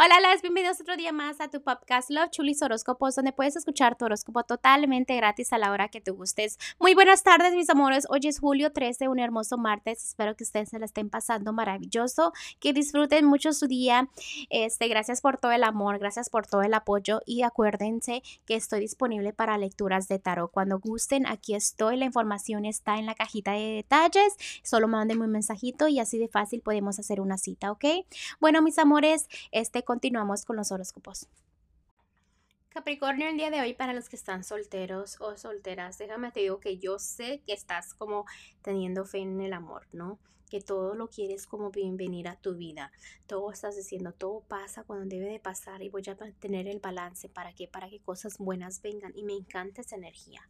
Hola, las bienvenidos otro día más a tu podcast Love Chulis Horóscopos, donde puedes escuchar tu horóscopo totalmente gratis a la hora que te gustes. Muy buenas tardes, mis amores. Hoy es julio 13, un hermoso martes. Espero que ustedes se la estén pasando maravilloso, que disfruten mucho su día. Este, gracias por todo el amor, gracias por todo el apoyo y acuérdense que estoy disponible para lecturas de tarot. Cuando gusten, aquí estoy. La información está en la cajita de detalles. Solo mándenme un mensajito y así de fácil podemos hacer una cita, ¿ok? Bueno, mis amores, este continuamos con los horóscopos. Capricornio, el día de hoy para los que están solteros o solteras, déjame te digo que yo sé que estás como teniendo fe en el amor, ¿no? que todo lo quieres como bienvenir a tu vida. Todo estás diciendo, todo pasa cuando debe de pasar y voy a tener el balance para que para que cosas buenas vengan y me encanta esa energía.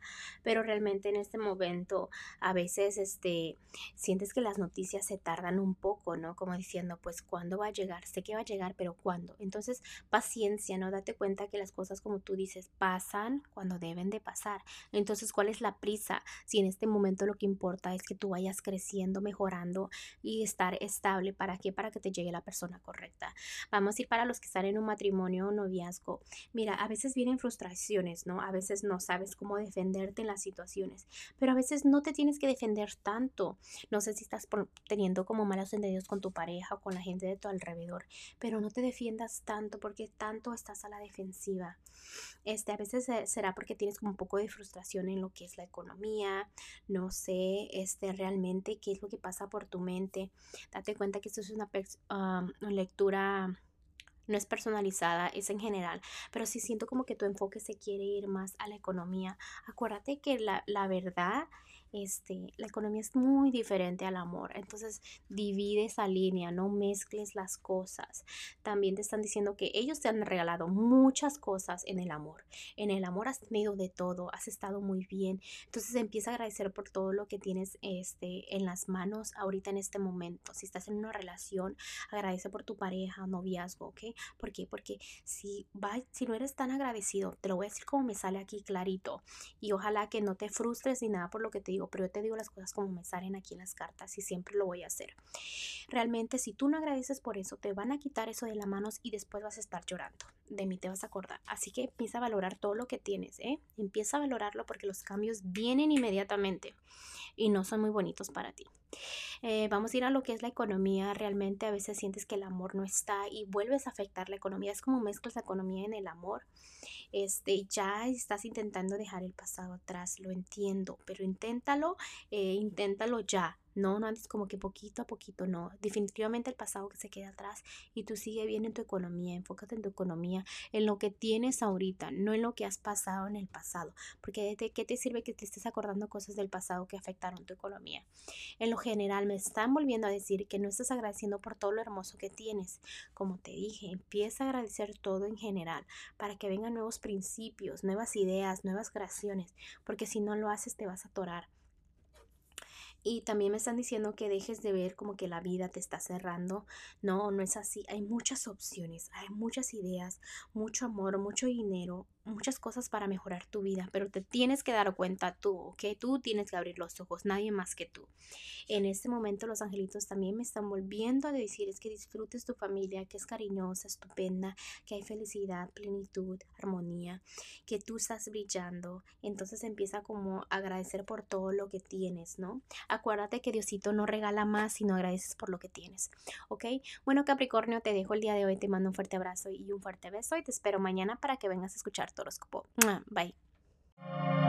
Pero realmente en este momento a veces este sientes que las noticias se tardan un poco, ¿no? Como diciendo, pues cuándo va a llegar? Sé que va a llegar, pero ¿cuándo? Entonces, paciencia, ¿no? Date cuenta que las cosas como tú dices pasan cuando deben de pasar. Entonces, ¿cuál es la prisa? Si en este momento lo que importa es que tú vayas creciendo, mejorando y estar estable. ¿Para qué? Para que te llegue la persona correcta. Vamos a ir para los que están en un matrimonio o noviazgo. Mira, a veces vienen frustraciones, ¿no? A veces no sabes cómo defenderte en las situaciones, pero a veces no te tienes que defender tanto. No sé si estás teniendo como malos entendidos con tu pareja o con la gente de tu alrededor, pero no te defiendas tanto porque tanto estás a la defensiva. Este, a veces será porque tienes un poco de frustración en lo que es la economía, no sé, este, realmente qué es lo que pasa por tu mente. Date cuenta que esto es una, lectura no es personalizada, es en general, pero si siento como que tu enfoque se quiere ir más a la economía. Acuérdate que la, la verdad este, la economía es muy diferente al amor. Entonces, divide esa línea, no mezcles las cosas. También te están diciendo que ellos te han regalado muchas cosas en el amor. En el amor has tenido de todo, has estado muy bien. Entonces, empieza a agradecer por todo lo que tienes este, en las manos ahorita en este momento. Si estás en una relación, agradece por tu pareja, noviazgo, ¿ok? ¿Por qué? Porque si, va, si no eres tan agradecido, te lo voy a decir como me sale aquí clarito. Y ojalá que no te frustres ni nada por lo que te pero yo te digo las cosas como me salen aquí en las cartas y siempre lo voy a hacer. Realmente si tú no agradeces por eso, te van a quitar eso de las manos y después vas a estar llorando. De mí te vas a acordar. Así que empieza a valorar todo lo que tienes, ¿eh? Empieza a valorarlo porque los cambios vienen inmediatamente y no son muy bonitos para ti. Eh, vamos a ir a lo que es la economía. Realmente a veces sientes que el amor no está y vuelves a afectar la economía. Es como mezclas la economía en el amor. Este, ya estás intentando dejar el pasado atrás, lo entiendo, pero inténtalo, eh, inténtalo ya. No, no andes como que poquito a poquito, no. Definitivamente el pasado que se queda atrás y tú sigue bien en tu economía, enfócate en tu economía, en lo que tienes ahorita, no en lo que has pasado en el pasado. Porque ¿de qué te sirve que te estés acordando cosas del pasado que afectaron tu economía? En lo general me están volviendo a decir que no estás agradeciendo por todo lo hermoso que tienes. Como te dije, empieza a agradecer todo en general para que vengan nuevos principios, nuevas ideas, nuevas creaciones, porque si no lo haces te vas a atorar. Y también me están diciendo que dejes de ver como que la vida te está cerrando. No, no es así. Hay muchas opciones, hay muchas ideas, mucho amor, mucho dinero, muchas cosas para mejorar tu vida, pero te tienes que dar cuenta tú, que Tú tienes que abrir los ojos, nadie más que tú. En este momento los angelitos también me están volviendo a decir es que disfrutes tu familia, que es cariñosa, estupenda, que hay felicidad, plenitud, armonía, que tú estás brillando. Entonces empieza como a agradecer por todo lo que tienes, ¿no? Acuérdate que Diosito no regala más si no agradeces por lo que tienes, ¿ok? Bueno Capricornio, te dejo el día de hoy, te mando un fuerte abrazo y un fuerte beso y te espero mañana para que vengas a escuchar tu horóscopo. Ah, bye.